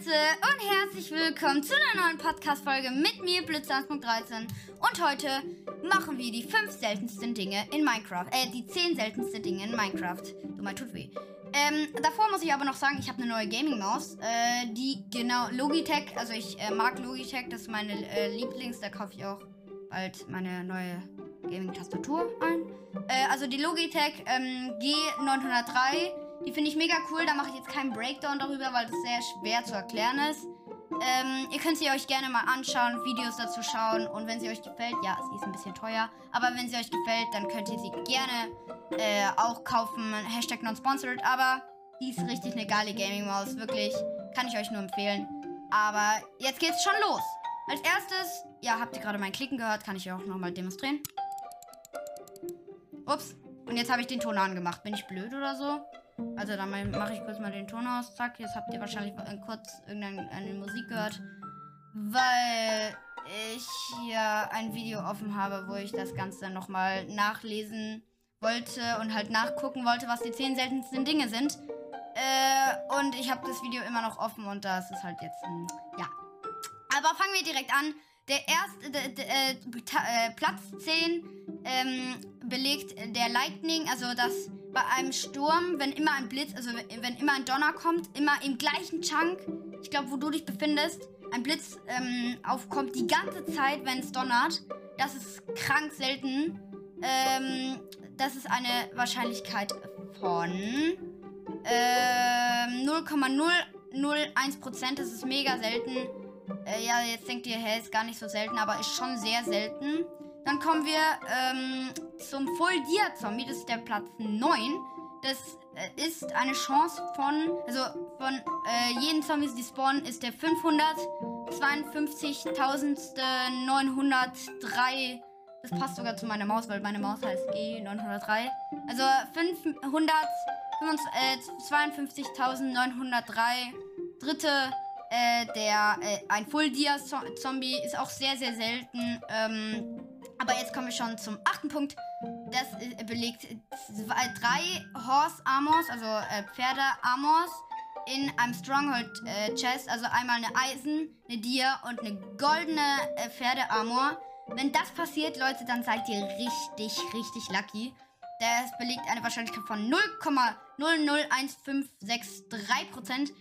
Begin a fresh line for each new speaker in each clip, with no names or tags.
Leute und herzlich willkommen zu einer neuen Podcast-Folge mit mir, Blitz 1.13. Und heute machen wir die 5 seltensten Dinge in Minecraft. Äh, die 10 seltensten Dinge in Minecraft. Du mal tut weh. Ähm, davor muss ich aber noch sagen, ich habe eine neue Gaming-Maus. Äh, die genau, Logitech. Also ich äh, mag Logitech, das ist meine äh, Lieblings. Da kaufe ich auch bald meine neue Gaming-Tastatur ein. Äh, also die Logitech ähm, G903. Die finde ich mega cool. Da mache ich jetzt keinen Breakdown darüber, weil das sehr schwer zu erklären ist. Ähm, ihr könnt sie euch gerne mal anschauen, Videos dazu schauen und wenn sie euch gefällt, ja, sie ist ein bisschen teuer, aber wenn sie euch gefällt, dann könnt ihr sie gerne äh, auch kaufen. Hashtag non-sponsored, aber die ist richtig eine geile Gaming-Maus, wirklich. Kann ich euch nur empfehlen. Aber jetzt geht's schon los. Als erstes, ja, habt ihr gerade mein Klicken gehört, kann ich auch nochmal demonstrieren. Ups. Und jetzt habe ich den Ton angemacht. Bin ich blöd oder so? Also dann mache ich kurz mal den Ton aus. Zack, jetzt habt ihr wahrscheinlich kurz irgendeine Musik gehört. Weil ich hier ein Video offen habe, wo ich das Ganze nochmal nachlesen wollte und halt nachgucken wollte, was die 10 seltensten Dinge sind. Äh, und ich habe das Video immer noch offen und das ist halt jetzt, ein, ja. Aber fangen wir direkt an. Der erste, der, der, äh, äh, Platz 10 ähm, belegt der Lightning, also das bei einem Sturm, wenn immer ein Blitz, also wenn, wenn immer ein Donner kommt, immer im gleichen Chunk, ich glaube, wo du dich befindest, ein Blitz ähm, aufkommt die ganze Zeit, wenn es donnert. Das ist krank selten. Ähm, das ist eine Wahrscheinlichkeit von ähm, 0,001%. Das ist mega selten. Äh, ja, jetzt denkt ihr, hä, ist gar nicht so selten, aber ist schon sehr selten. Dann kommen wir ähm, zum Full Dia Zombie. Das ist der Platz 9. Das äh, ist eine Chance von, also von äh, jeden Zombies, die spawnen, ist der 552.903. Das passt sogar zu meiner Maus, weil meine Maus heißt G903. Also 552.903. Dritte, äh, der, äh, ein Full Dia Zombie ist auch sehr, sehr selten. Ähm, aber jetzt kommen wir schon zum achten Punkt. Das äh, belegt zwei, drei Horse Armors, also äh, Pferde Armors in einem Stronghold äh, Chest. Also einmal eine Eisen, eine Dia und eine goldene äh, Pferde Armor. Wenn das passiert, Leute, dann seid ihr richtig, richtig lucky. Das belegt eine Wahrscheinlichkeit von 0,001563%.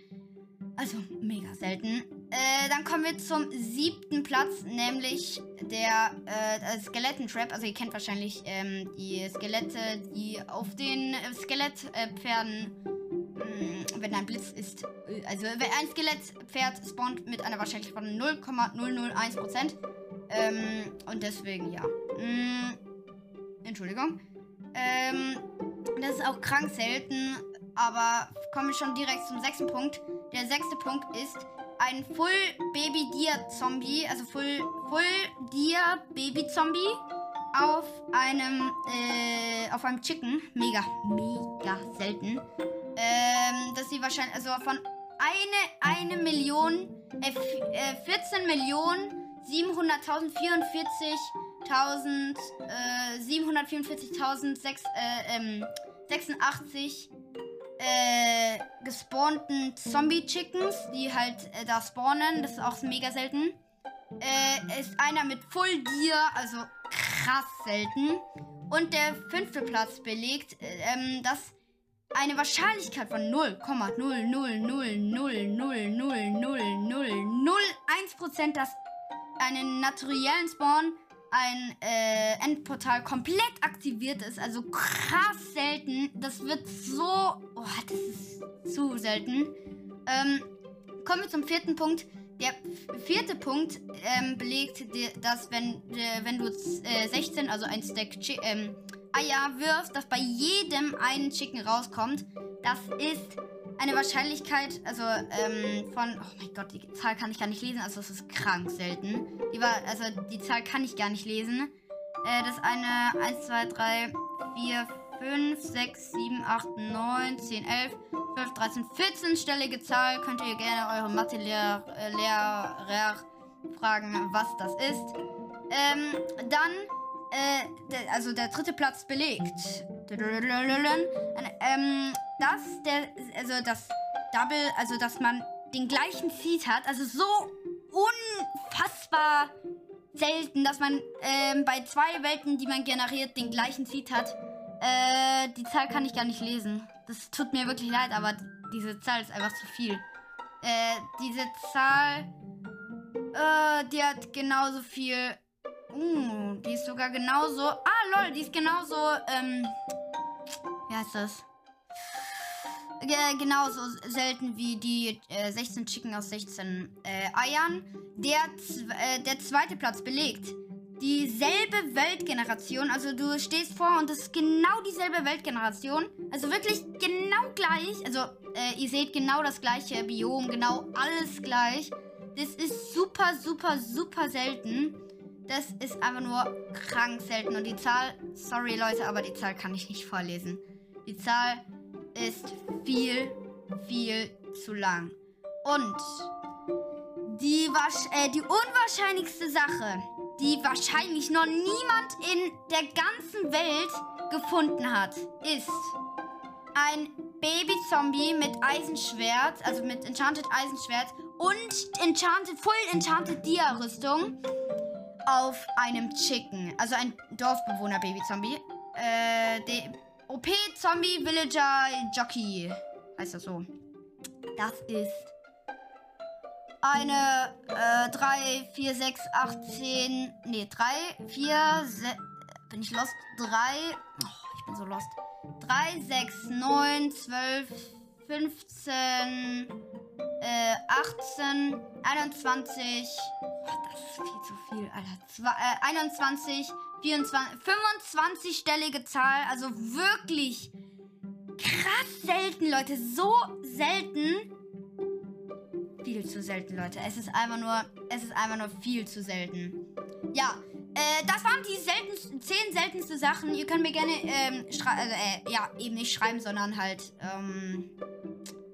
Also mega selten. Äh, dann kommen wir zum siebten Platz, nämlich der äh, Skelettentrap. Also ihr kennt wahrscheinlich ähm, die Skelette, die auf den äh, Skelettpferden, äh, wenn ein Blitz ist, äh, also wenn ein Skelettpferd spawnt mit einer Wahrscheinlichkeit von 0,001%. Ähm, und deswegen, ja. Mm, Entschuldigung. Ähm, das ist auch krank selten, aber kommen wir schon direkt zum sechsten Punkt. Der sechste Punkt ist ein Full Baby Deer Zombie, also Full, Full Deer Baby Zombie auf einem, äh, auf einem Chicken. Mega, mega selten. Ähm, dass sie wahrscheinlich, also von eine, eine Million, äh, 14 äh, Millionen 700.000, 44.000, äh, 744.000, äh, ähm, 86 äh, gespawnten Zombie-Chickens, die halt äh, da spawnen. Das ist auch mega selten. Äh, ist einer mit Full Gear, also krass selten. Und der fünfte Platz belegt, äh, ähm, dass eine Wahrscheinlichkeit von 0,000000001%, dass einen naturellen Spawn ein äh, Endportal komplett aktiviert ist. Also krass selten. Das wird so. Oh, das ist zu selten. Ähm, kommen wir zum vierten Punkt. Der vierte Punkt ähm, belegt, dass wenn, äh, wenn du äh, 16, also ein Stack ähm, Eier wirfst, dass bei jedem einen Chicken rauskommt. Das ist eine Wahrscheinlichkeit, also ähm, von, oh mein Gott, die Zahl kann ich gar nicht lesen, also es ist krank selten. Die war, also die Zahl kann ich gar nicht lesen. Äh, das ist eine 1, 2, 3, 4, 5, 6, 7, 8, 9, 10, 11, 12, 13, 14-stellige Zahl. Könnt ihr gerne eure Mathelehrer äh, fragen, was das ist. Ähm, dann, äh, also der dritte Platz belegt. Ähm, das, der, also das Double, also dass man den gleichen Seed hat. Also so unfassbar selten, dass man ähm, bei zwei Welten, die man generiert, den gleichen Seed hat. Äh, die Zahl kann ich gar nicht lesen. Das tut mir wirklich leid, aber diese Zahl ist einfach zu viel. Äh, diese Zahl, äh, die hat genauso viel. Uh, die ist sogar genauso. Ah, lol, die ist genauso, ähm. Wie heißt das? Äh, genauso selten wie die äh, 16 Chicken aus 16 äh, Eiern. Der, äh, der zweite Platz belegt dieselbe Weltgeneration. Also du stehst vor und es ist genau dieselbe Weltgeneration. Also wirklich genau gleich. Also äh, ihr seht genau das gleiche Biom, genau alles gleich. Das ist super, super, super selten. Das ist einfach nur krank selten. Und die Zahl, sorry Leute, aber die Zahl kann ich nicht vorlesen. Die Zahl ist viel, viel zu lang. Und die, äh, die unwahrscheinlichste Sache, die wahrscheinlich noch niemand in der ganzen Welt gefunden hat, ist ein Baby-Zombie mit Eisenschwert, also mit Enchanted Eisenschwert und Enchanted, Full Enchanted Dia-Rüstung auf einem Chicken. Also ein Dorfbewohner-Baby-Zombie. Äh, OP-Zombie Villager Jockey. Heißt das so. Das ist eine äh, 3, 4, 6, 8, 10. Nee, 3, 4, 6. Bin ich lost? 3. Oh, ich bin so lost. 3, 6, 9, 12, 15, äh, 18, 21. Oh, das ist viel zu viel, Alter. Zwei, äh, 21, 24, 25-stellige Zahl. Also wirklich krass selten, Leute. So selten viel zu selten, Leute. Es ist einfach nur, es ist einfach nur viel zu selten. Ja, äh, das waren die seltensten, zehn seltenste Sachen. Ihr könnt mir gerne, ähm, also, äh, ja, eben nicht schreiben, sondern halt, ähm,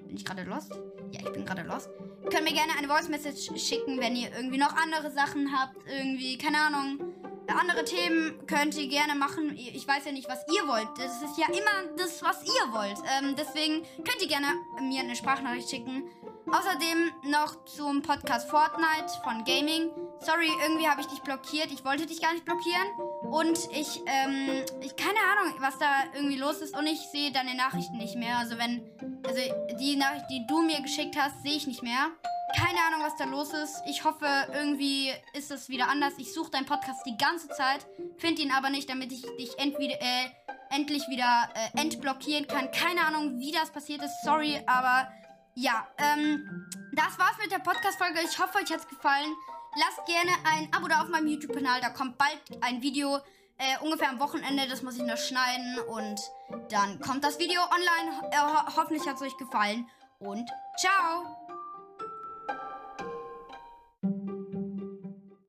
bin ich gerade lost? Ja, ich bin gerade lost. Ihr könnt mir gerne eine Voice Message schicken, wenn ihr irgendwie noch andere Sachen habt, irgendwie, keine Ahnung. Andere Themen könnt ihr gerne machen. Ich weiß ja nicht, was ihr wollt. Das ist ja immer das, was ihr wollt. Ähm, deswegen könnt ihr gerne mir eine Sprachnachricht schicken. Außerdem noch zum Podcast Fortnite von Gaming. Sorry, irgendwie habe ich dich blockiert. Ich wollte dich gar nicht blockieren. Und ich, ähm, ich, keine Ahnung, was da irgendwie los ist. Und ich sehe deine Nachrichten nicht mehr. Also wenn, also die Nachricht, die du mir geschickt hast, sehe ich nicht mehr. Keine Ahnung, was da los ist. Ich hoffe, irgendwie ist das wieder anders. Ich suche deinen Podcast die ganze Zeit, finde ihn aber nicht, damit ich dich entweder, äh, endlich wieder äh, entblockieren kann. Keine Ahnung, wie das passiert ist. Sorry, aber ja, ähm, das war's mit der Podcast-Folge. Ich hoffe, euch hat's gefallen. Lasst gerne ein Abo da auf meinem YouTube-Kanal. Da kommt bald ein Video, äh, ungefähr am Wochenende. Das muss ich noch schneiden. Und dann kommt das Video online. Äh, ho hoffentlich hat's euch gefallen. Und ciao!